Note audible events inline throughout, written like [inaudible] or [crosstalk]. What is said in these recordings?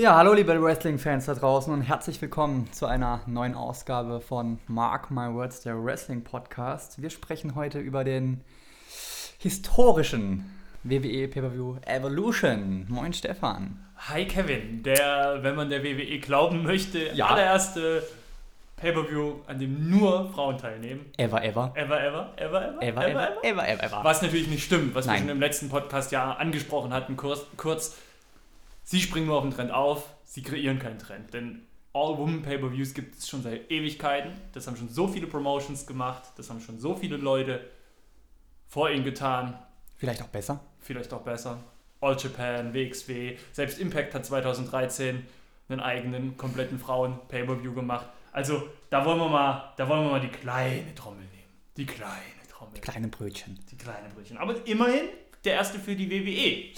Ja, hallo liebe Wrestling-Fans da draußen und herzlich willkommen zu einer neuen Ausgabe von Mark My Words, der Wrestling-Podcast. Wir sprechen heute über den historischen WWE Pay-Per-View Evolution. Moin Stefan. Hi Kevin, der, wenn man der WWE glauben möchte, Ja. allererste Pay-Per-View, an dem nur Frauen teilnehmen. Ever, ever. Ever, ever, ever, ever, Ever, ever, ever, ever, ever. Was natürlich nicht stimmt, was Nein. wir schon im letzten Podcast ja angesprochen hatten, kurz, kurz. Sie springen nur auf den Trend auf, sie kreieren keinen Trend. Denn All-Woman-Pay-Per-Views gibt es schon seit Ewigkeiten. Das haben schon so viele Promotions gemacht, das haben schon so viele Leute vor ihnen getan. Vielleicht auch besser. vielleicht auch besser. All Japan, WXW, selbst Impact hat 2013 einen eigenen kompletten Frauen-Pay-Per-View gemacht. Also da wollen wir mal, da wollen wir mal die kleine Trommel nehmen. Die kleine Trommel. Kleine Brötchen. Die kleine Brötchen. Aber immerhin der erste für die WWE.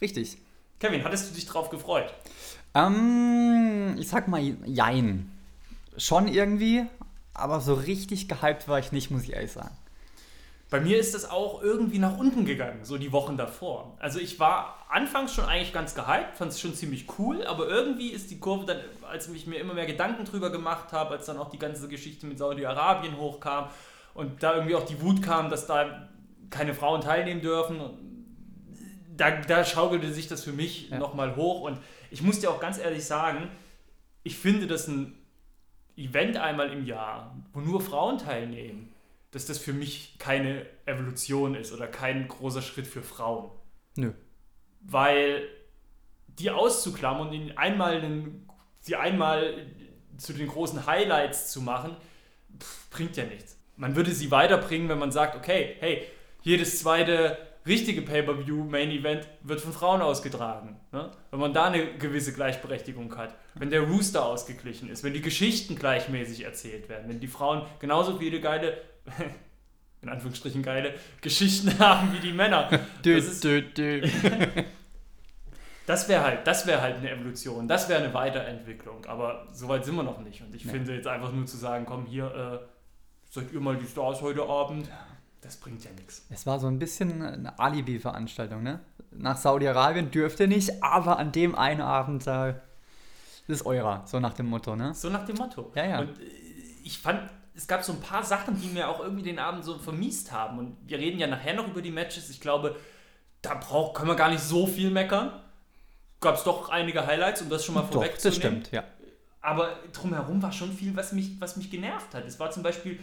Richtig. Kevin, hattest du dich drauf gefreut? Ähm, ich sag mal, jein. Schon irgendwie, aber so richtig gehypt war ich nicht, muss ich ehrlich sagen. Bei mir ist das auch irgendwie nach unten gegangen, so die Wochen davor. Also ich war anfangs schon eigentlich ganz gehypt, fand es schon ziemlich cool, aber irgendwie ist die Kurve dann, als ich mir immer mehr Gedanken drüber gemacht habe, als dann auch die ganze Geschichte mit Saudi-Arabien hochkam und da irgendwie auch die Wut kam, dass da keine Frauen teilnehmen dürfen, da, da schaukelte sich das für mich Ja. nochmal hoch und ich muss dir auch ganz ehrlich sagen, ich finde, dass ein Event einmal im Jahr, wo nur Frauen teilnehmen, dass das für mich keine Evolution ist oder kein großer Schritt für Frauen. Nö. Weil die auszuklammern und ihnen einmal einen, sie einmal zu den großen Highlights zu machen, pff, bringt ja nichts. Man würde sie weiterbringen, wenn man sagt, okay, hey, jedes zweite richtige Pay-Per-View Main Event wird von Frauen ausgetragen. Ne? Wenn man da eine gewisse Gleichberechtigung hat, wenn der Rooster ausgeglichen ist, wenn die Geschichten gleichmäßig erzählt werden, wenn die Frauen genauso viele geile, [laughs] in Anführungsstrichen geile, Geschichten [laughs] haben wie die Männer. Das ist-. [laughs] Das wäre halt, das wäre halt eine Evolution, das wäre eine Weiterentwicklung, aber so weit sind wir noch nicht. Und ich Nee. finde jetzt einfach nur zu sagen, komm hier, äh, seid ihr mal die Stars heute Abend, das bringt ja nichts. Es war so ein bisschen eine Alibi-Veranstaltung, ne? Nach Saudi-Arabien dürft ihr nicht, aber an dem einen Abend, da ist eurer, so nach dem Motto, ne? So nach dem Motto. Ja, ja. Und äh, ich fand, es gab so ein paar Sachen, die mir auch irgendwie den Abend so vermiest haben. Und wir reden ja nachher noch über die Matches. Ich glaube, da brauch, können wir gar nicht so viel meckern. Gab es doch einige Highlights, um das schon mal vorwegzunehmen. das stimmt, ja. Aber drumherum war schon viel, was mich, was mich genervt hat. Es war zum Beispiel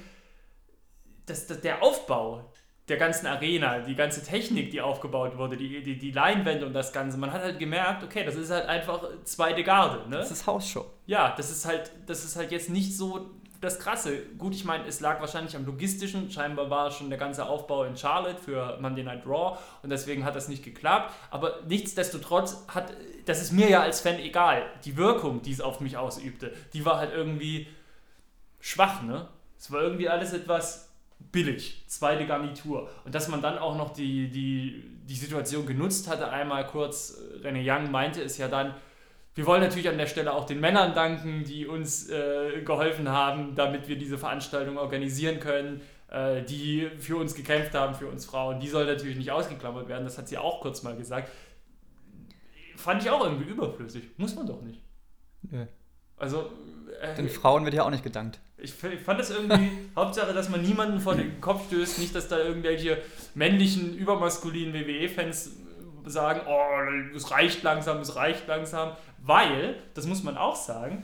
das, das, der Aufbau der ganzen Arena, die ganze Technik, die aufgebaut wurde, die, die, die Leinwände und das Ganze. Man hat halt gemerkt, okay, das ist halt einfach zweite Garde. Ne? Das ist Hausshow. Ja, das ist halt, das ist halt jetzt nicht so das Krasse. Gut, ich meine, es lag wahrscheinlich am logistischen. Scheinbar war schon der ganze Aufbau in Charlotte für Monday Night Raw und deswegen hat das nicht geklappt. Aber nichtsdestotrotz hat, das ist mir ja als Fan egal. Die Wirkung, die es auf mich ausübte, die war halt irgendwie schwach, ne? Es war irgendwie alles etwas billig, zweite Garnitur. Und dass man dann auch noch die, die, die Situation genutzt hatte, einmal kurz, äh, René Young meinte es ja dann, wir wollen natürlich an der Stelle auch den Männern danken, die uns äh, geholfen haben, damit wir diese Veranstaltung organisieren können, äh, die für uns gekämpft haben, für uns Frauen. Die soll natürlich nicht ausgeklammert werden, das hat sie auch kurz mal gesagt. Fand ich auch irgendwie überflüssig. Muss man doch nicht. Nö. Also, äh, Den Frauen wird ja auch nicht gedankt. ich, fand das irgendwie, [laughs] Hauptsache, dass man niemanden vor den Kopf stößt, nicht, dass da irgendwelche männlichen, übermaskulinen WWE-Fans sagen, oh, es reicht langsam, es reicht langsam, weil, das muss man auch sagen,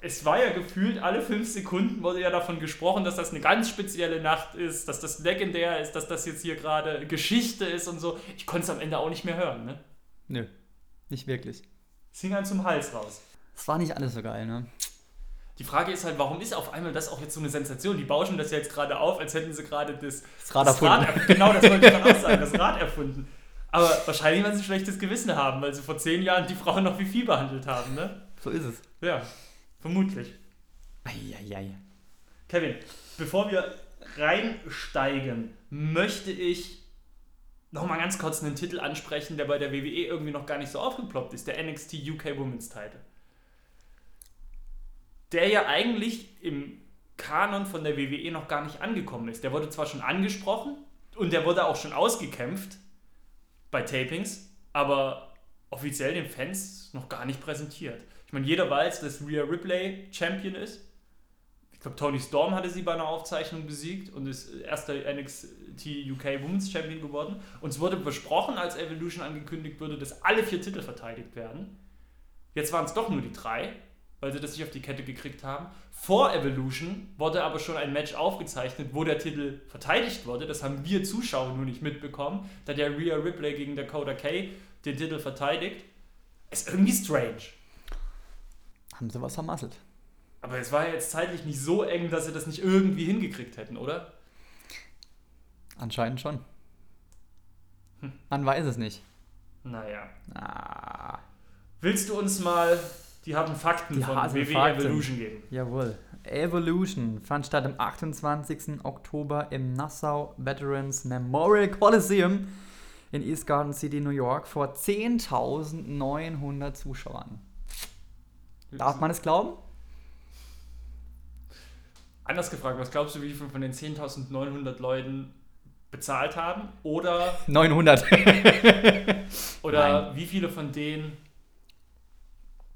es war ja gefühlt, alle fünf Sekunden wurde ja davon gesprochen, dass das eine ganz spezielle Nacht ist, dass das legendär ist, dass das jetzt hier gerade Geschichte ist und so. Ich konnte es am Ende auch nicht mehr hören, ne? Nö, nicht wirklich. Es hing einem zum Hals raus. Es war nicht alles so geil, ne? Die Frage ist halt, warum ist auf einmal das auch jetzt so eine Sensation? Die bauschen das ja jetzt gerade auf, als hätten sie gerade das, Das Rad erfunden. erf- genau, das wollte ich [laughs] dann auch sagen, das Rad erfunden. Aber wahrscheinlich, weil sie ein schlechtes Gewissen haben, weil sie vor zehn Jahren die Frauen noch wie Vieh behandelt haben, ne? So ist es. Ja, vermutlich. Eieiei. Kevin, bevor wir reinsteigen, möchte ich nochmal ganz kurz einen Titel ansprechen, der bei der WWE irgendwie noch gar nicht so aufgeploppt ist, der NXT UK Women's Title. Der ja eigentlich im Kanon von der WWE noch gar nicht angekommen ist. Der wurde zwar schon angesprochen und der wurde auch schon ausgekämpft bei Tapings, aber offiziell den Fans noch gar nicht präsentiert. Ich meine, jeder weiß, dass Rhea Ripley Champion ist. Ich glaube, Tony Storm hatte sie bei einer Aufzeichnung besiegt und ist erster NXT UK Women's Champion geworden. Und es wurde versprochen, als Evolution angekündigt wurde, dass alle vier Titel verteidigt werden. Jetzt waren es doch nur die drei, weil sie das nicht auf die Kette gekriegt haben. Vor Evolution wurde aber schon ein Match aufgezeichnet, wo der Titel verteidigt wurde. Das haben wir Zuschauer nur nicht mitbekommen, da der Rhea Ripley gegen Dakota Kay den Titel verteidigt. Ist irgendwie strange. Haben sie was vermasselt. Aber es war ja jetzt zeitlich nicht so eng, dass sie das nicht irgendwie hingekriegt hätten, oder? Anscheinend schon. Man weiß es nicht. Naja. Ah, Willst du uns mal die harten Fakten Die von WWE Fakten. Evolution geben? jawohl. Evolution fand statt am 28. Oktober im Nassau Veterans Memorial Coliseum in East Garden City, New York, vor 10.900 Zuschauern. Darf man es glauben? Anders gefragt, was glaubst du, wie viele von den 10.900 Leuten bezahlt haben? Oder, [laughs] 900. oder wie viele von denen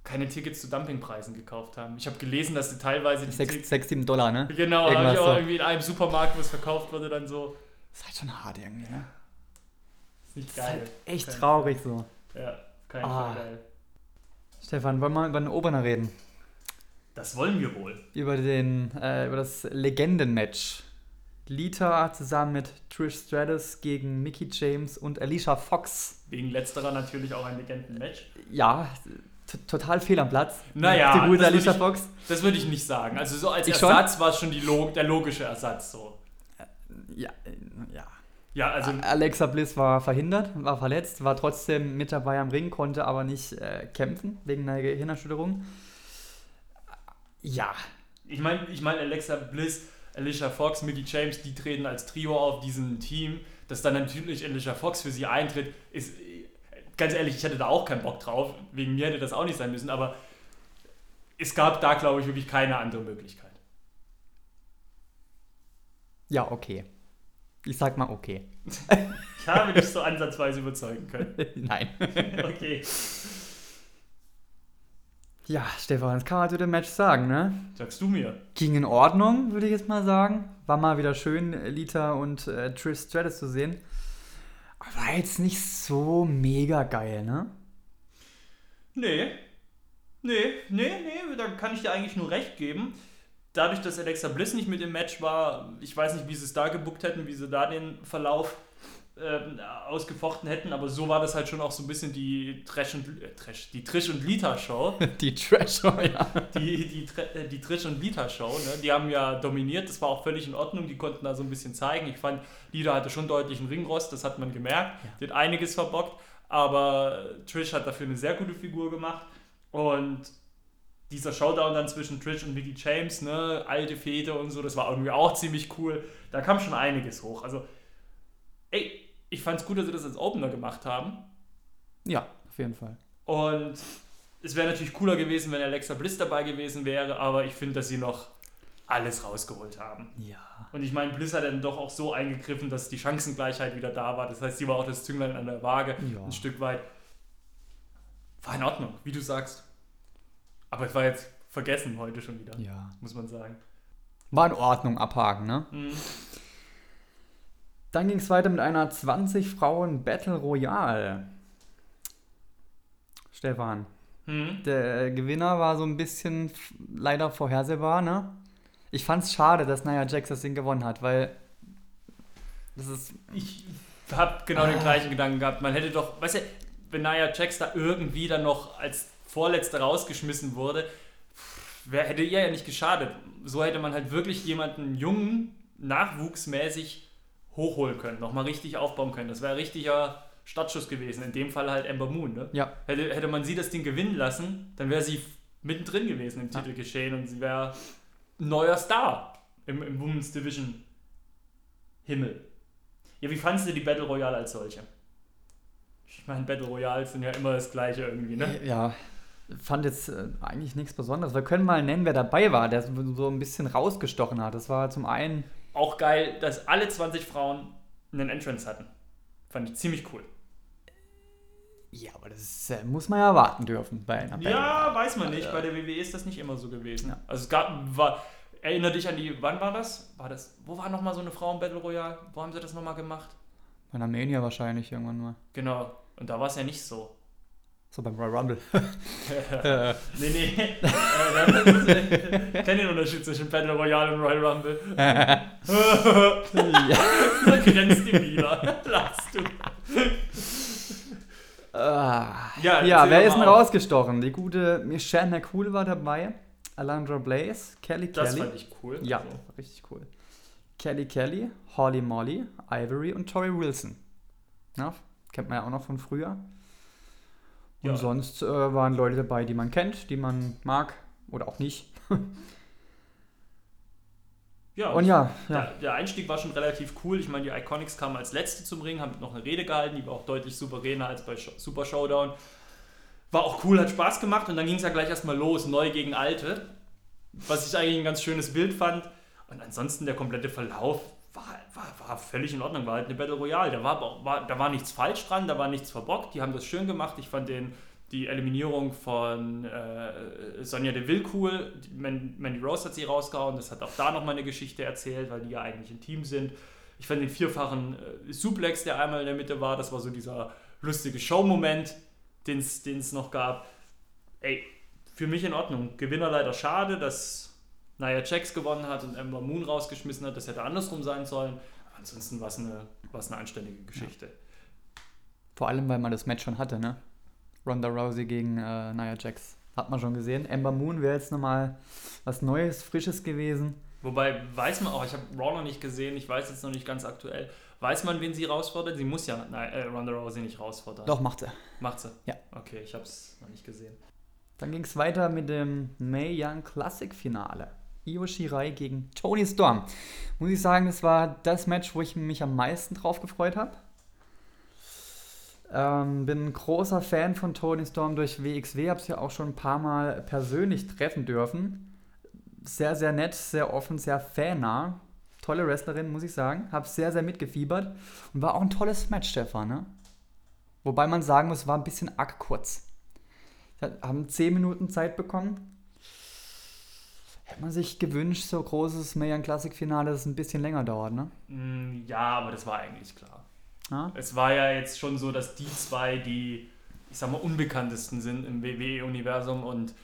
keine Tickets zu Dumpingpreisen gekauft haben? Ich habe gelesen, dass sie teilweise die 6, Tickets- 6 7 Dollar, ne? Genau, habe ich auch so. irgendwie in einem Supermarkt, wo es verkauft wurde, dann so. Das ist halt schon hart irgendwie, ne? Ist nicht Das ist geil. halt echt Kein traurig so. Ja, kein Ah. Fall geil. Stefan, wollen wir mal über den Opener reden? Das wollen wir wohl. Über, den, äh, über das Legendenmatch. Lita zusammen mit Trish Stratus gegen Mickey James und Alicia Fox. Wegen letzterer natürlich auch ein Legendenmatch. Ja, total fehl am Platz. Naja, Die gute das Alicia würd Fox. Das würde ich nicht sagen. Also so als Ich? Ersatz war es schon die Log der logische Ersatz so. Ja, äh, ja. Ja, also Alexa Bliss war verhindert, war verletzt, war trotzdem mit dabei am Ring, konnte aber nicht äh, kämpfen wegen einer Gehirnerschütterung. Ja, ich meine, ich mein Alexa Bliss, Alicia Fox, Mickey James, die treten als Trio auf diesem Team. Dass dann natürlich Alicia Fox für sie eintritt, ist ganz ehrlich, ich hätte da auch keinen Bock drauf. Wegen mir hätte das auch nicht sein müssen, aber es gab da, glaube ich, wirklich keine andere Möglichkeit. ja, okay. Ich sag mal okay. Ich habe dich so ansatzweise überzeugen können. [laughs] Nein. Okay. Ja, Stefan, das kann man zu dem Match sagen, ne? Sagst du mir? Ging in Ordnung, würde ich jetzt mal sagen. War mal wieder schön, Lita und äh, Trish Stratus zu sehen. War jetzt nicht so mega geil, ne? Nee. Nee, nee, nee, da kann ich dir eigentlich nur recht geben. Dadurch, dass Alexa Bliss nicht mit im Match war, ich weiß nicht, wie sie es da gebuckt hätten, wie sie da den Verlauf ähm, ausgefochten hätten, aber so war das halt schon auch so ein bisschen die Trash und, äh, Trash, die Trish und Lita Show. [laughs] Die Trash, ja. Die, die, Tre- äh, die Trish und Lita Show, ne? die haben ja dominiert, das war auch völlig in Ordnung, die konnten da so ein bisschen zeigen. Ich fand, Lita hatte schon deutlich einen Ringrost, das hat man gemerkt, Ja. die hat einiges verbockt, aber Trish hat dafür eine sehr gute Figur gemacht und dieser Showdown dann zwischen Trish und Mickey James, ne, alte Fete und so, das war irgendwie auch ziemlich cool. Da kam schon einiges hoch. Also, ey, ich fand's gut, dass sie das als Opener gemacht haben. Ja, auf jeden Fall. Und es wäre natürlich cooler gewesen, wenn Alexa Bliss dabei gewesen wäre, aber ich finde, dass sie noch alles rausgeholt haben. Ja. Und ich meine, Bliss hat dann doch auch so eingegriffen, dass die Chancengleichheit wieder da war. Das heißt, sie war auch das Zünglein an der Waage, Ja. ein Stück weit. War in Ordnung, wie du sagst. Aber es war jetzt vergessen heute schon wieder, Ja. muss man sagen. War in Ordnung, abhaken, ne? Mhm. Dann ging es weiter mit einer 20 Frauen Battle Royale. Stefan, Mhm. der Gewinner war so ein bisschen leider vorhersehbar, ne? Ich fand's schade, dass Nia Jax das Ding gewonnen hat, weil das ist Ich habe genau den gleichen Gedanken gehabt. Man hätte doch, weißt du, wenn Nia Jax da irgendwie dann noch als Vorletzte rausgeschmissen wurde, wer hätte ihr ja nicht geschadet. So hätte man halt wirklich jemanden jungen, nachwuchsmäßig hochholen können, nochmal richtig aufbauen können. Das wäre ein richtiger Startschuss gewesen. In dem Fall halt Ember Moon. Ne? ja Hätte, hätte man sie das Ding gewinnen lassen, dann wäre sie mittendrin gewesen im Ja. Titelgeschehen und sie wäre ein neuer Star im, im Women's Division Himmel. Ja, wie fandest du die Battle Royale als solche? Ich meine, Battle Royals sind ja immer das gleiche irgendwie, ne? ja fand jetzt äh, eigentlich nichts Besonderes. Wir können mal nennen, wer dabei war, der so ein bisschen rausgestochen hat. Das war zum einen Auch geil, dass alle 20 Frauen einen Entrance hatten. Fand ich ziemlich cool. Ja, aber das äh, muss man ja erwarten dürfen bei einer Battle Ja, weiß man nicht. Bei der WWE ist das nicht immer so gewesen. Ja. Also es gab, war, erinnere dich an die, wann war das? War das, wo war nochmal so eine Frau im Battle Royale? Wo haben sie das nochmal gemacht? Bei einer Mania wahrscheinlich irgendwann mal. Genau. Und da war es ja nicht so. So beim Royal Rumble. [laughs] äh, Nee, nee. Äh, Ich kenne den Unterschied zwischen Battle Royale und Royal Rumble. [laughs] ja. Grenzt die wieder. Lass du. Ah. Ja, Ja, wer ist denn rausgestochen? Die gute Michelle McCool war dabei, Alondra Blaze, Kelly Das Kelly. fand ich cool. Ja, Also, richtig cool. Kelly Kelly, Holly Molly, Ivory und Tori Wilson. Ja, kennt man ja auch noch von früher. Und Ja. sonst äh, waren Leute dabei, die man kennt, die man mag oder auch nicht. [laughs] ja, Und ja, ja. Der, der Einstieg war schon relativ cool. Ich meine, die Iconics kamen als letzte zum Ring, haben noch eine Rede gehalten, die war auch deutlich souveräner als bei Super Showdown. War auch cool, hat Spaß gemacht und dann ging es ja gleich erstmal los, neu gegen alte. Was ich eigentlich ein ganz schönes Bild fand. Und ansonsten der komplette Verlauf war, war, war völlig in Ordnung, war halt eine Battle Royale. Da war, war, da war nichts falsch dran, da war nichts verbockt, die haben das schön gemacht. Ich fand den, die Eliminierung von äh, Sonja Deville cool. Mandy Rose hat sie rausgehauen, das hat auch da nochmal eine Geschichte erzählt, weil die ja eigentlich ein Team sind. Ich fand den vierfachen äh, Suplex, der einmal in der Mitte war, das war so dieser lustige Show-Moment, den es noch gab. Ey, für mich in Ordnung. Gewinner leider schade, dass Nia Jax gewonnen hat und Ember Moon rausgeschmissen hat. Das hätte andersrum sein sollen. Aber ansonsten war es eine, war's eine anständige Geschichte. Vor allem, weil man das Match schon hatte, ne? Ronda Rousey gegen äh, Nia Jax. Hat man schon gesehen. Ember Moon wäre jetzt nochmal was Neues, Frisches gewesen. Wobei, weiß man auch, ich habe Raw noch nicht gesehen, ich weiß jetzt noch nicht ganz aktuell. Weiß man, wen sie herausfordert? Sie muss ja nein, äh, Ronda Rousey nicht herausfordern. Doch, macht er. Macht sie? Ja. Okay, ich habe es noch nicht gesehen. Dann ging es weiter mit dem Mae Young Classic Finale. Io Shirai gegen Tony Storm. Muss ich sagen, das war das Match, wo ich mich am meisten drauf gefreut habe. Ähm, bin ein großer Fan von Tony Storm durch WXW, habe sie ja auch schon ein paar Mal persönlich treffen dürfen. Sehr, sehr nett, sehr offen, sehr fannah. Tolle Wrestlerin, muss ich sagen. Habe sehr, sehr mitgefiebert. Und war auch ein tolles Match, Stefan. Ne? Wobei man sagen muss, war ein bisschen arg kurz. Haben 10 Minuten Zeit bekommen. Hätte man sich gewünscht, so großes Mayan Classic Finale, das ein bisschen länger dauert, ne? Mm, Ja, aber das war eigentlich klar. Ja? Es war ja jetzt schon so, dass die zwei die, ich sag mal, unbekanntesten sind im WWE-Universum und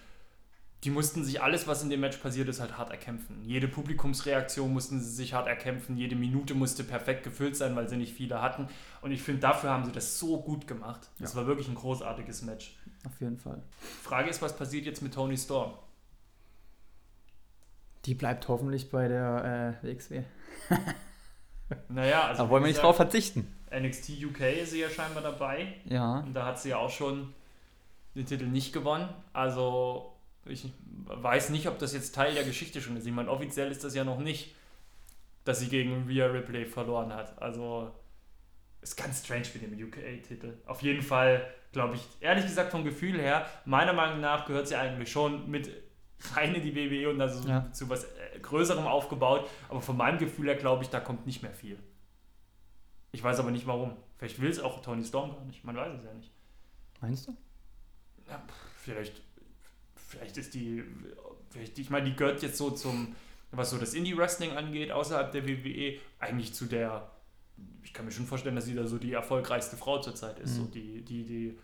die mussten sich alles, was in dem Match passiert ist, halt hart erkämpfen. Jede Publikumsreaktion mussten sie sich hart erkämpfen, jede Minute musste perfekt gefüllt sein, weil sie nicht viele hatten. Und ich finde, dafür haben sie das so gut gemacht. Das Ja. war wirklich ein großartiges Match. Auf jeden Fall. Frage ist, was passiert jetzt mit Tony Storm? Die bleibt hoffentlich bei der äh, WXW. [laughs] Naja, also da wollen wir nicht drauf verzichten. NXT UK ist sie ja scheinbar dabei. Ja. Und da hat sie ja auch schon den Titel nicht gewonnen. Also ich weiß nicht, ob das jetzt Teil der Geschichte schon ist. Ich meine, offiziell ist das ja noch nicht, dass sie gegen Rhea Ripley verloren hat. Also ist ganz strange mit dem UK-Titel. Auf jeden Fall, glaube ich, ehrlich gesagt vom Gefühl her, meiner Meinung nach gehört sie eigentlich schon mit rein in die WWE und also Ja. zu was äh, Größerem aufgebaut. Aber von meinem Gefühl her glaube ich, da kommt nicht mehr viel. Ich weiß aber nicht warum. Vielleicht will es auch Tony Storm gar nicht. Man weiß es ja nicht. Meinst du? Ja, vielleicht, vielleicht ist die, vielleicht, ich meine, die gehört jetzt so zum, was so das Indie-Wrestling angeht, außerhalb der WWE, eigentlich zu der, ich kann mir schon vorstellen, dass sie da so die erfolgreichste Frau zurzeit ist, Mhm. so die, die, die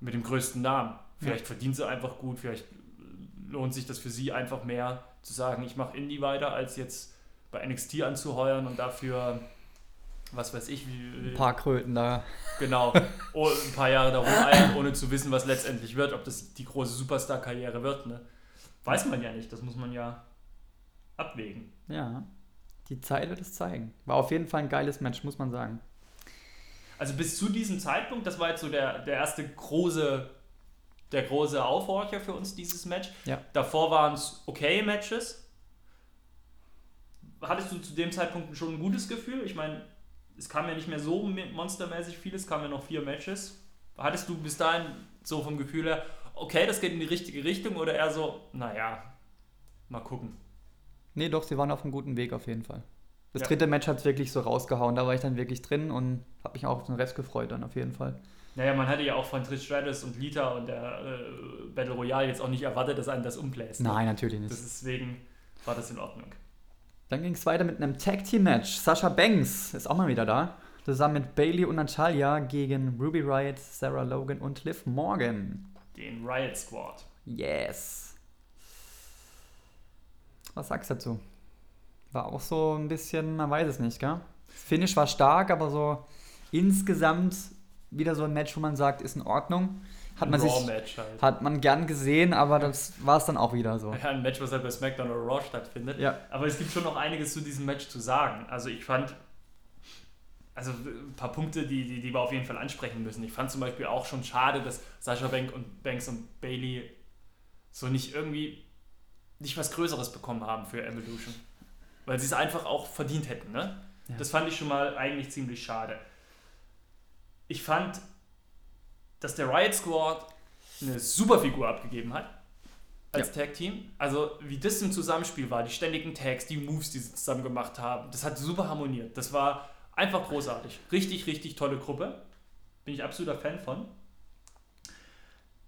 mit dem größten Namen. Vielleicht verdient sie einfach gut, vielleicht lohnt sich das für sie einfach mehr zu sagen, ich mache Indie weiter, als jetzt bei NXT anzuheuern und dafür, was weiß ich, wie, Ein paar Kröten da. Genau, [laughs] oh, ein paar Jahre darum eiern, ohne zu wissen, was letztendlich wird, ob das die große Superstar-Karriere wird. Ne? Weiß man ja nicht, das muss man ja abwägen. Ja. Die Zeit wird es zeigen. War auf jeden Fall ein geiles Match, muss man sagen. Also bis zu diesem Zeitpunkt, das war jetzt so der, der erste große, der große Aufhorcher für uns, dieses Match. Ja. Davor waren es okay Matches. Hattest du zu dem Zeitpunkt schon ein gutes Gefühl? Ich meine, es kam ja nicht mehr so monstermäßig viel, es kamen ja noch vier Matches. Hattest du bis dahin so vom Gefühl her, okay, das geht in die richtige Richtung oder eher so, naja, mal gucken. Nee, doch, sie waren auf einem guten Weg auf jeden Fall. Das Ja. dritte Match hat es wirklich so rausgehauen. Da war ich dann wirklich drin und habe mich auch auf den Rest gefreut dann auf jeden Fall. Naja, man hatte ja auch von Trish Stratus und Lita und der äh, Battle Royale jetzt auch nicht erwartet, dass einen das umbläst. ne? Nein, natürlich nicht. Deswegen war das in Ordnung. Dann ging es weiter mit einem Tag Team Match. Sasha Banks ist auch mal wieder da. Zusammen mit Bailey und Natalia gegen Ruby Riot, Sarah Logan und Liv Morgan. Den Riot Squad. Yes. Was sagst du dazu? War auch so ein bisschen, man weiß es nicht, gell? Das Finish war stark, aber so insgesamt wieder so ein Match, wo man sagt, ist in Ordnung. Hat man, sich, halt. hat man gern gesehen, aber das war es dann auch wieder so. Ja, ein Match, was halt bei SmackDown oder Raw stattfindet. Ja. Aber es gibt schon noch einiges zu diesem Match zu sagen. Also ich fand, also ein paar Punkte, die, die, die wir auf jeden Fall ansprechen müssen. Ich fand zum Beispiel auch schon schade, dass Sasha Bank und Banks und Bailey so nicht irgendwie nicht was Größeres bekommen haben für Evolution. Weil sie es einfach auch verdient hätten, ne? Ja. Das fand ich schon mal eigentlich ziemlich schade. Ich fand, dass der Riot Squad eine super Figur abgegeben hat als Tag-Team. Also wie das im Zusammenspiel war, die ständigen Tags, die Moves, die sie zusammen gemacht haben, das hat super harmoniert. Das war einfach großartig. Richtig, richtig tolle Gruppe. Bin ich absoluter Fan von.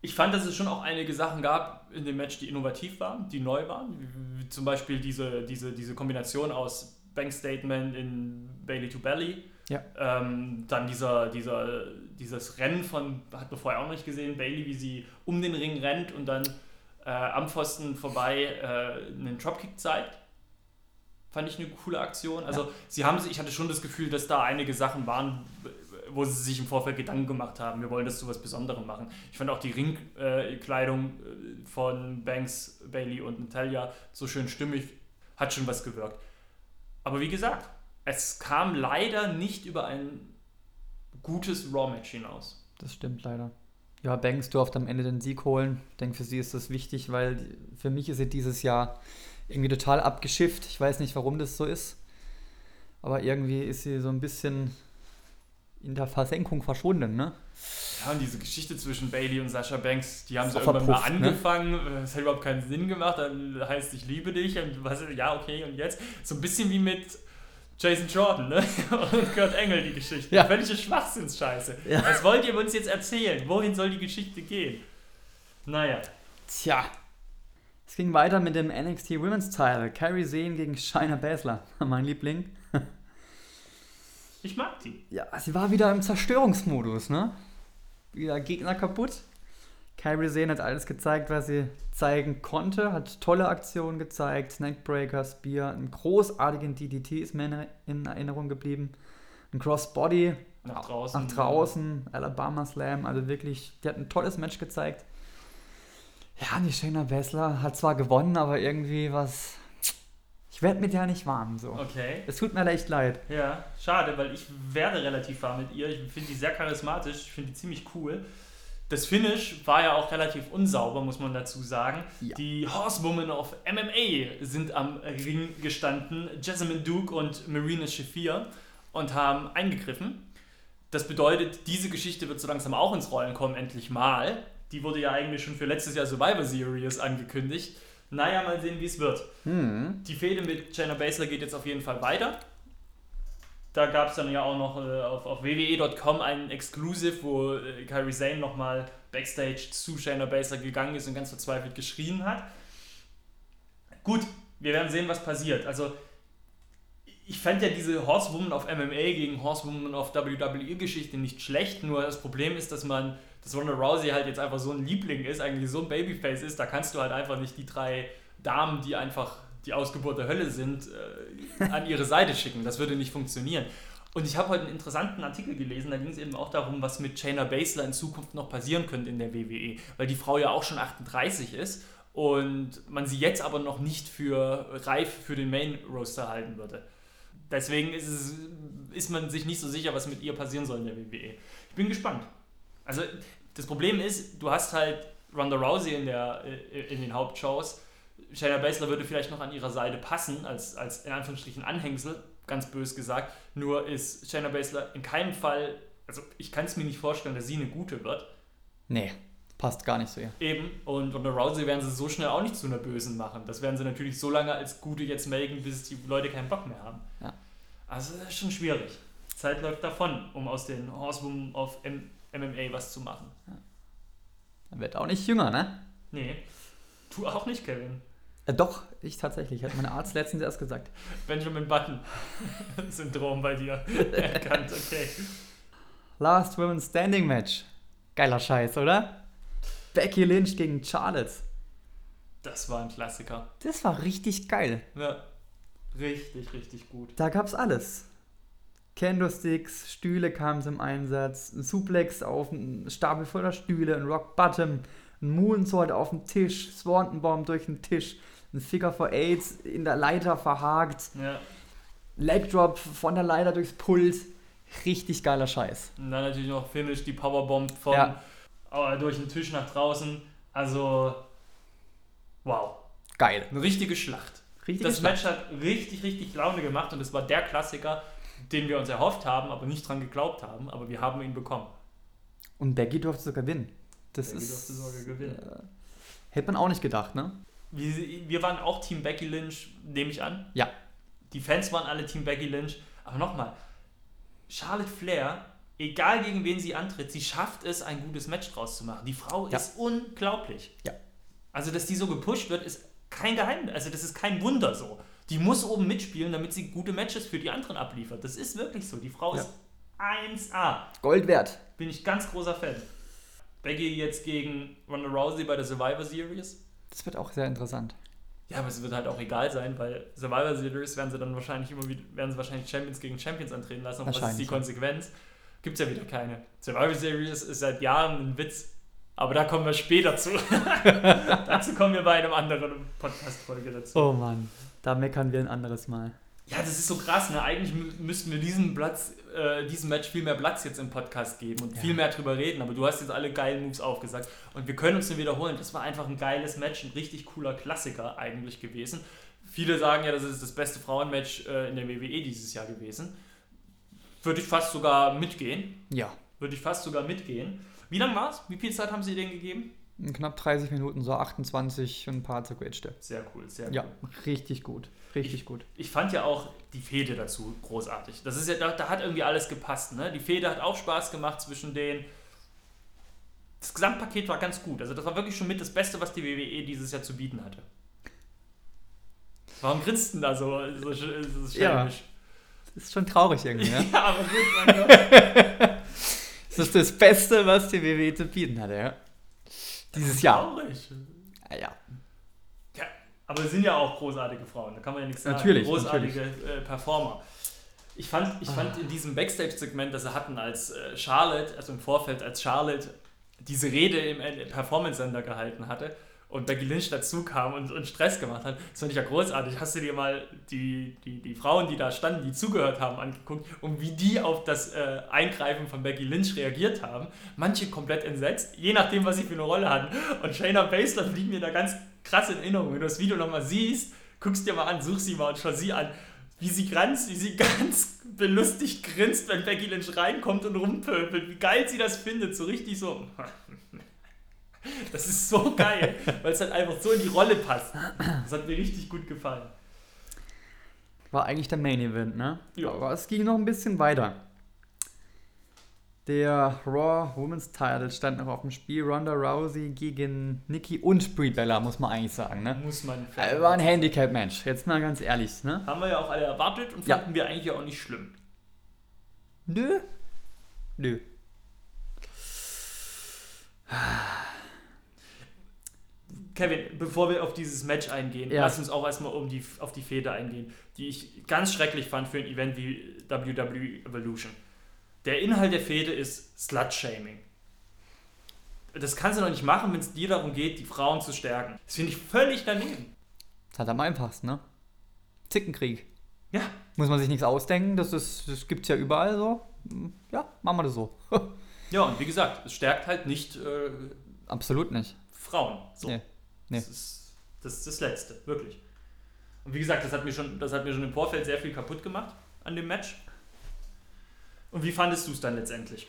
Ich fand, dass es schon auch einige Sachen gab in dem Match, die innovativ waren, die neu waren. Wie zum Beispiel diese, diese, diese Kombination aus Bank Statement in Bailey to Belly. Ja. Ähm, dann dieser, dieser, dieses Rennen von, hat man vorher auch noch nicht gesehen, Bailey, wie sie um den Ring rennt und dann äh, am Pfosten vorbei äh, einen Dropkick zeigt. Fand ich eine coole Aktion. Also sie haben sich, ich hatte schon das Gefühl, dass da einige Sachen waren, wo sie sich im Vorfeld Gedanken gemacht haben, wir wollen das zu was Besonderem machen. Ich fand auch die Ringkleidung äh, von Banks, Bailey und Natalia so schön stimmig, hat schon was gewirkt. Aber wie gesagt, es kam leider nicht über ein gutes Raw-Match hinaus. Das stimmt leider. Ja, Banks durfte am Ende den Sieg holen. Ich denke, für sie ist das wichtig, weil für mich ist sie dieses Jahr irgendwie total abgeschifft. Ich weiß nicht, warum das so ist. Aber irgendwie ist sie so ein bisschen in der Versenkung verschwunden, ne? Ja, und diese Geschichte zwischen Bailey und Sasha Banks, die haben Ist so irgendwann mal ne? angefangen. Es hat überhaupt keinen Sinn gemacht. Dann heißt, ich liebe dich. Und was, ja, okay, und jetzt? So ein bisschen wie mit Jason Jordan ne? [laughs] und Kurt Engel, die Geschichte. Ja. Völlige Schwachsinnsscheiße. Ja. Was wollt ihr uns jetzt erzählen? Wohin soll die Geschichte gehen? Naja. Tja. Es ging weiter mit dem NXT Women's Title. Carrie Sane gegen Shayna Baszler. [laughs] Mein Liebling. Ich mag die. Ja, sie war wieder im Zerstörungsmodus, ne? Wieder Gegner kaputt. Kyrie Sane hat alles gezeigt, was sie zeigen konnte, hat tolle Aktionen gezeigt, Neckbreaker, Spear, einen großartigen DDT ist mir in Erinnerung geblieben, ein Crossbody Nach draußen. nach draußen, Alabama Slam, also wirklich, die hat ein tolles Match gezeigt. Ja, die Shayna Baszler hat zwar gewonnen, aber irgendwie was, ich werde mit der nicht warm, so. Okay. Es tut mir echt leid. Ja, schade, weil ich werde relativ warm mit ihr. Ich finde die sehr charismatisch, ich finde die ziemlich cool. Das Finish war ja auch relativ unsauber, muss man dazu sagen. Ja. Die Horsewomen of MMA sind am Ring gestanden, Jessamine Duke und Marina Shafir, und haben eingegriffen. Das bedeutet, diese Geschichte wird so langsam auch ins Rollen kommen, endlich mal. Die wurde ja eigentlich schon für letztes Jahr Survivor Series angekündigt. Naja, mal sehen, wie es wird. Hm. Die Fehde mit Shayna Baszler geht jetzt auf jeden Fall weiter. Da gab es dann ja auch noch äh, auf, auf WWE.com einen Exclusive, wo äh, Kairi Sane nochmal Backstage zu Shayna Baszler gegangen ist und ganz verzweifelt geschrien hat. Gut, wir werden sehen, was passiert. Also, ich fand ja diese Horsewoman auf MMA gegen Horsewoman auf WWE Geschichte nicht schlecht, nur das Problem ist, dass man, dass Ronda Rousey halt jetzt einfach so ein Liebling ist, eigentlich so ein Babyface ist, da kannst du halt einfach nicht die drei Damen, die einfach die Ausgeburt der Hölle sind, äh, an ihre Seite schicken. Das würde nicht funktionieren. Und ich habe heute einen interessanten Artikel gelesen, da ging es eben auch darum, was mit Shayna Baszler in Zukunft noch passieren könnte in der WWE, weil die Frau ja auch schon 38 ist und man sie jetzt aber noch nicht für reif für den Main Roster halten würde. Deswegen ist, es, ist man sich nicht so sicher, was mit ihr passieren soll in der WWE. Ich bin gespannt. Also das Problem ist, du hast halt Ronda Rousey in, der, äh, in den Hauptshows. Shayna Baszler würde vielleicht noch an ihrer Seite passen, als, als in Anführungsstrichen Anhängsel, ganz bös gesagt. Nur ist Shayna Baszler in keinem Fall, also ich kann es mir nicht vorstellen, dass sie eine gute wird. Nee, passt gar nicht so, ja. Eben. Und Ronda Rousey werden sie so schnell auch nicht zu einer Bösen machen. Das werden sie natürlich so lange als Gute jetzt melden, bis die Leute keinen Bock mehr haben. Ja. Also das ist schon schwierig. Zeit läuft davon, um aus den Horsewomen of MMA was zu machen. Er wird auch nicht jünger, ne? Nee, du auch nicht, Kevin. Äh, doch, ich tatsächlich. Hat mein Arzt letztens erst gesagt. Benjamin Button-Syndrom [laughs] bei dir [laughs] erkannt, okay. Last Women's Standing Match. Geiler Scheiß, oder? Becky Lynch gegen Charlotte. Das war ein Klassiker. Das war richtig geil. Ja, richtig, richtig gut. Da gab's alles. Candlesticks, Stühle kamen zum Einsatz, ein Suplex auf einen Stapel voller Stühle, ein Rock Bottom, ein Moonsault auf dem Tisch, Swanton Bomb durch den Tisch, ein Figure for Aids in der Leiter verhakt, Ja. Leg Drop von der Leiter durchs Pult. Richtig geiler Scheiß. Und dann natürlich noch Finish, die Powerbomb von Ja. äh, durch den Tisch nach draußen. Also, wow. Geil. Eine richtige Schlacht. Richtig das Match hat richtig, richtig Laune gemacht und es war der Klassiker, den wir uns erhofft haben, aber nicht dran geglaubt haben. Aber wir haben ihn bekommen. Und Becky durfte sogar gewinnen. Das Becky ist. durfte sogar gewinnen. Äh, hätte man auch nicht gedacht, ne? Wir, wir waren auch Team Becky Lynch, nehme ich an. Ja. Die Fans waren alle Team Becky Lynch. Aber nochmal, Charlotte Flair, egal gegen wen sie antritt, sie schafft es, ein gutes Match draus zu machen. Die Frau Ja. ist unglaublich. Ja. Also, dass die so gepusht wird, ist kein Geheimnis. Also, das ist kein Wunder so. Die muss oben mitspielen, damit sie gute Matches für die anderen abliefert. Das ist wirklich so. Die Frau Ja. ist 1A. Gold wert. Bin ich ganz großer Fan. Becky jetzt gegen Ronda Rousey bei der Survivor Series. Das wird auch sehr interessant. Ja, aber es wird halt auch egal sein, weil Survivor Series werden sie dann wahrscheinlich immer wieder, werden sie wahrscheinlich Champions gegen Champions antreten lassen. Und was ist die. Konsequenz? Gibt es ja wieder keine. Survivor Series ist seit Jahren ein Witz. Aber da kommen wir später zu. [laughs] dazu kommen wir bei einem anderen Podcast-Folge dazu. Oh Mann. Da meckern wir ein anderes Mal. Ja, das ist so krass, ne? Eigentlich mü- müssten wir diesem Platz, äh, diesem Match viel mehr Platz jetzt im Podcast geben und Ja. viel mehr drüber reden. Aber du hast jetzt alle geilen Moves aufgesagt. Und wir können uns nur wiederholen. Das war einfach ein geiles Match, ein richtig cooler Klassiker eigentlich gewesen. Viele sagen ja, das ist das beste Frauenmatch äh, in der WWE dieses Jahr gewesen. Würde ich fast sogar mitgehen. Ja. Würde ich fast sogar mitgehen. Wie lang war's? Wie viel Zeit haben sie denen gegeben? In knapp 30 Minuten, so 28 und ein paar zerquetschte. Sehr cool, sehr Ja, cool. richtig gut. Richtig gut. Ich fand ja auch die Fehde dazu großartig. Das ist ja, da, da hat irgendwie alles gepasst. Ne? Die Fehde hat auch Spaß gemacht zwischen denen. Das Gesamtpaket war ganz gut. Also das war wirklich schon mit das Beste, was die WWE dieses Jahr zu bieten hatte. Warum grinst denn da so, so, so Ja. Das ist schon traurig irgendwie, ne? Ja, [laughs] aber gut. [laughs] Das ist das Beste, was die WWE zu bieten hatte, ja. Dieses Jahr. Traurig. Ja, ja. Aber es sind ja auch großartige Frauen, da kann man ja nichts sagen. Natürlich, Großartige Äh, Performer. Ich fand, ich fand in diesem Backstage-Segment, das sie hatten, als äh, Charlotte, also im Vorfeld, als Charlotte diese Rede im äh, Performance-Sender gehalten hatte und Becky Lynch dazu kam und, und Stress gemacht hat, das fand ich ja großartig. Hast du dir mal die, die, die Frauen, die da standen, die zugehört haben, angeguckt und wie die auf das äh, Eingreifen von Becky Lynch reagiert haben? Manche komplett entsetzt, je nachdem, was sie für eine Rolle hatten. Und Shayna Baszler blieb mir da ganz krass in Erinnerung. Wenn du das Video nochmal siehst, guckst dir mal an, such sie mal und schau sie an, wie sie ganz, wie sie [laughs] ganz belustigt grinst, wenn Becky Lynch reinkommt und rumpöbelt. Wie geil sie das findet, so richtig so. [laughs] [laughs] Das ist so geil, weil es halt einfach so in die Rolle passt. Das hat mir richtig gut gefallen. War eigentlich der Main Event, ne? Ja. Aber es ging noch ein bisschen weiter. Der Raw Women's Title stand noch auf dem Spiel. Ronda Rousey gegen Nikki und Brie Bella, muss man eigentlich sagen, ne? Muss man. Äh, War ein Handicap-Match, jetzt mal ganz ehrlich, ne? Haben wir ja auch alle erwartet und Ja. fanden wir eigentlich auch nicht schlimm. Nö. Nö. Kevin, bevor wir auf dieses Match eingehen, Ja. lass uns auch erstmal um die, auf die Fehde eingehen, die ich ganz schrecklich fand für ein Event wie WWE Evolution. Der Inhalt der Fehde ist Slut-Shaming. Das kannst du doch nicht machen, wenn es dir darum geht, die Frauen zu stärken. Das finde ich völlig daneben. Das hat am einfachsten, ne? Zickenkrieg. Ja, Muss man sich nichts ausdenken, das, ist, das gibt's ja überall so. Ja, machen wir das so. [laughs] ja und wie gesagt, es stärkt halt nicht äh, Absolut nicht. Frauen. So. Nee. Nee. Das, ist, das ist das Letzte, wirklich. Und wie gesagt, das hat, mir schon, das hat mir schon im Vorfeld sehr viel kaputt gemacht an dem Match. Und wie fandest du es dann letztendlich?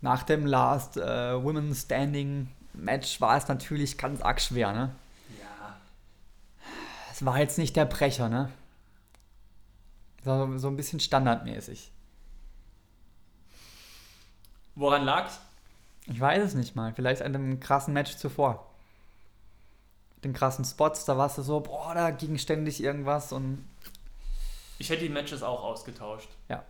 Nach dem Last äh, Women's Standing Match war es natürlich ganz arg schwer, ne? Ja. Es war jetzt nicht der Brecher, ne? So, so ein bisschen standardmäßig. Woran lag's? Ich weiß es nicht mal. Vielleicht an einem krassen Match zuvor. Den krassen Spots, da warst du so, boah, da ging ständig irgendwas und. Ich hätte die Matches auch ausgetauscht. Ja.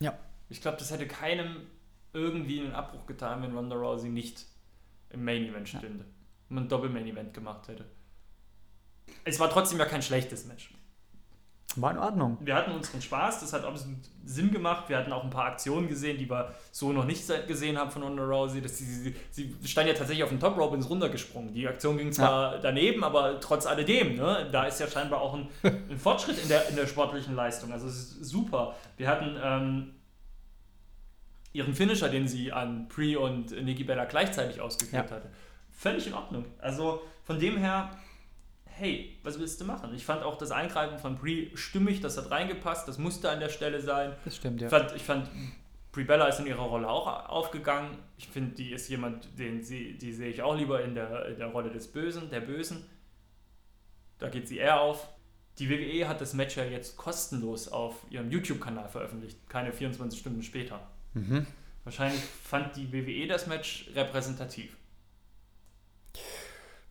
Ja. Ich glaube, das hätte keinem irgendwie einen Abbruch getan, wenn Ronda Rousey nicht im Main Event stünde. Ja. Und man ein Doppel-Main Event gemacht hätte. Es war trotzdem ja kein schlechtes Match. War in Ordnung. Wir hatten unseren Spaß, das hat absolut Sinn gemacht. Wir hatten auch ein paar Aktionen gesehen, die wir so noch nicht gesehen haben von Ronda Rousey. Das, sie, sie, sie stand ja tatsächlich auf den Top Rope ins runtergesprungen. Die Aktion ging zwar ja. daneben, aber trotz alledem, ne, da ist ja scheinbar auch ein, ein Fortschritt in der, in der sportlichen Leistung. Also es ist super. Wir hatten ähm, ihren Finisher, den sie an Pre und Nikki Bella gleichzeitig ausgeführt ja. hatte. Völlig in Ordnung. Also von dem her hey, was willst du machen? Ich fand auch das Eingreifen von Brie stimmig, das hat reingepasst, das musste an der Stelle sein. Das stimmt, ja. Ich fand, ich fand Brie Bella ist in ihrer Rolle auch aufgegangen. Ich finde, die ist jemand, den sie, die sehe ich auch lieber in der, in der Rolle des Bösen, der Bösen. Da geht sie eher auf. Die WWE hat das Match ja jetzt kostenlos auf ihrem YouTube-Kanal veröffentlicht, keine 24 Stunden später. Mhm. Wahrscheinlich fand die WWE das Match repräsentativ.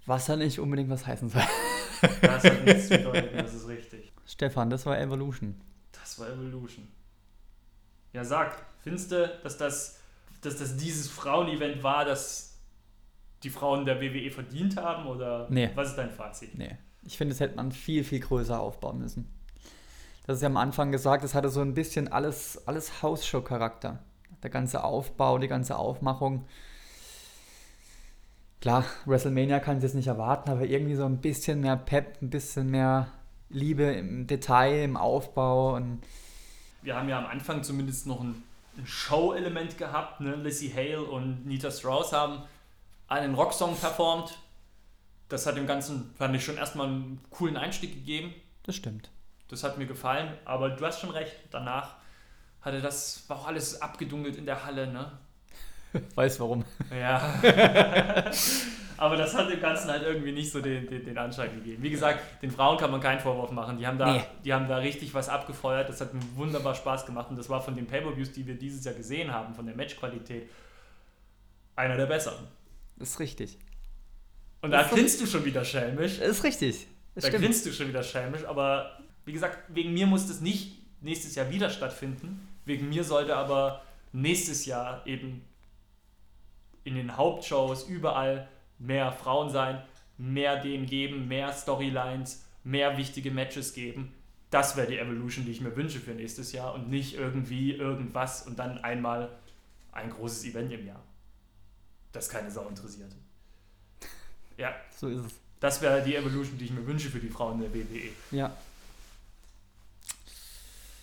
Was ja nicht unbedingt was heißen soll. Das hat nichts zu bedeuten, das ist richtig. Stefan, das war Evolution. Das war Evolution. Ja, sag, findest du, dass das, dass das dieses Frauen-Event war, das die Frauen der WWE verdient haben? Oder nee. was ist dein Fazit? Nee. Ich finde, das hätte man viel, viel größer aufbauen müssen. Das ist ja am Anfang gesagt, es hatte so ein bisschen alles, alles Hausshow-Charakter. Der ganze Aufbau, die ganze Aufmachung klar, WrestleMania kann es jetzt nicht erwarten, aber irgendwie so ein bisschen mehr Pep, ein bisschen mehr Liebe im Detail, im Aufbau. Und Wir haben ja am Anfang zumindest noch ein, ein Show-Element gehabt. Ne? Lizzie Hale und Nita Strauss haben einen Rocksong performt. Das hat dem Ganzen, fand ich schon erstmal einen coolen Einstieg gegeben. Das stimmt. Das hat mir gefallen, aber du hast schon recht. Danach hatte das, war auch alles abgedunkelt in der Halle. Ne? [laughs] Weiß warum. Ja. [laughs] Aber das hat dem Ganzen halt irgendwie nicht so den, den, den, Anschein gegeben. Wie gesagt, den Frauen kann man keinen Vorwurf machen. Die haben, da, nee. die haben da richtig was abgefeuert. Das hat mir wunderbar Spaß gemacht. Und das war von den Pay-Per-Views, die wir dieses Jahr gesehen haben, von der Matchqualität, einer der besseren. Das ist richtig. Und da grinst du schon wieder schelmisch. Das ist richtig. Das da stimmt. grinst du schon wieder schelmisch. Aber wie gesagt, wegen mir muss das nicht nächstes Jahr wieder stattfinden. Wegen mir sollte aber nächstes Jahr eben in den Hauptshows überall mehr Frauen sein, mehr denen geben, mehr Storylines, mehr wichtige Matches geben. Das wäre die Evolution, die ich mir wünsche für nächstes Jahr und nicht irgendwie irgendwas und dann einmal ein großes Event im Jahr. Das keine Sau interessiert. [laughs] Ja. So ist es. Das wäre die Evolution, die ich mir wünsche für die Frauen der WWE. Ja.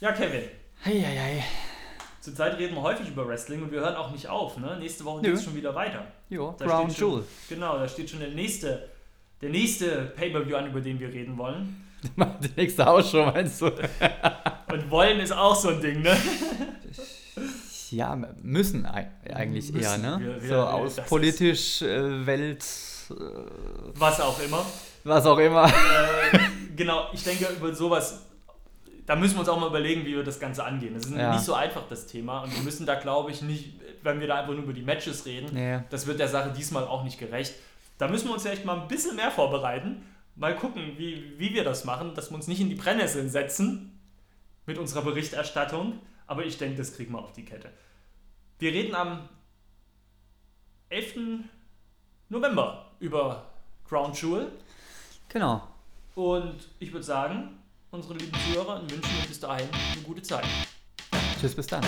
Ja, Kevin. Hei, hei, hei. Zurzeit reden wir häufig über Wrestling und wir hören auch nicht auf. Ne? Nächste Woche geht es schon wieder weiter. Jo, da Brown Jewel. Genau, da steht schon der nächste, der nächste Pay-Per-View an, über den wir reden wollen. [laughs] Die nächste Ausshow meinst du? [laughs] und wollen ist auch so ein Ding, ne? [laughs] ja, müssen eigentlich müssen eher, ne? Wir, wir, so aus politisch, äh, Welt. Äh, was auch immer. Was auch immer. Äh, genau, ich denke, über sowas da müssen wir uns auch mal überlegen, wie wir das Ganze angehen. Das ist ja. nicht so einfach, das Thema. Und wir müssen da, glaube ich, nicht, wenn wir da einfach nur über die Matches reden, nee. das wird der Sache diesmal auch nicht gerecht. Da müssen wir uns vielleicht mal ein bisschen mehr vorbereiten. Mal gucken, wie, wie wir das machen, dass wir uns nicht in die Brennnesseln setzen mit unserer Berichterstattung. Aber ich denke, das kriegen wir auf die Kette. Wir reden am 11. November über Crown Jewel. Genau. Und ich würde sagen, unsere lieben Zuhörer und wünschen euch bis dahin eine gute Zeit. Tschüss, bis dann.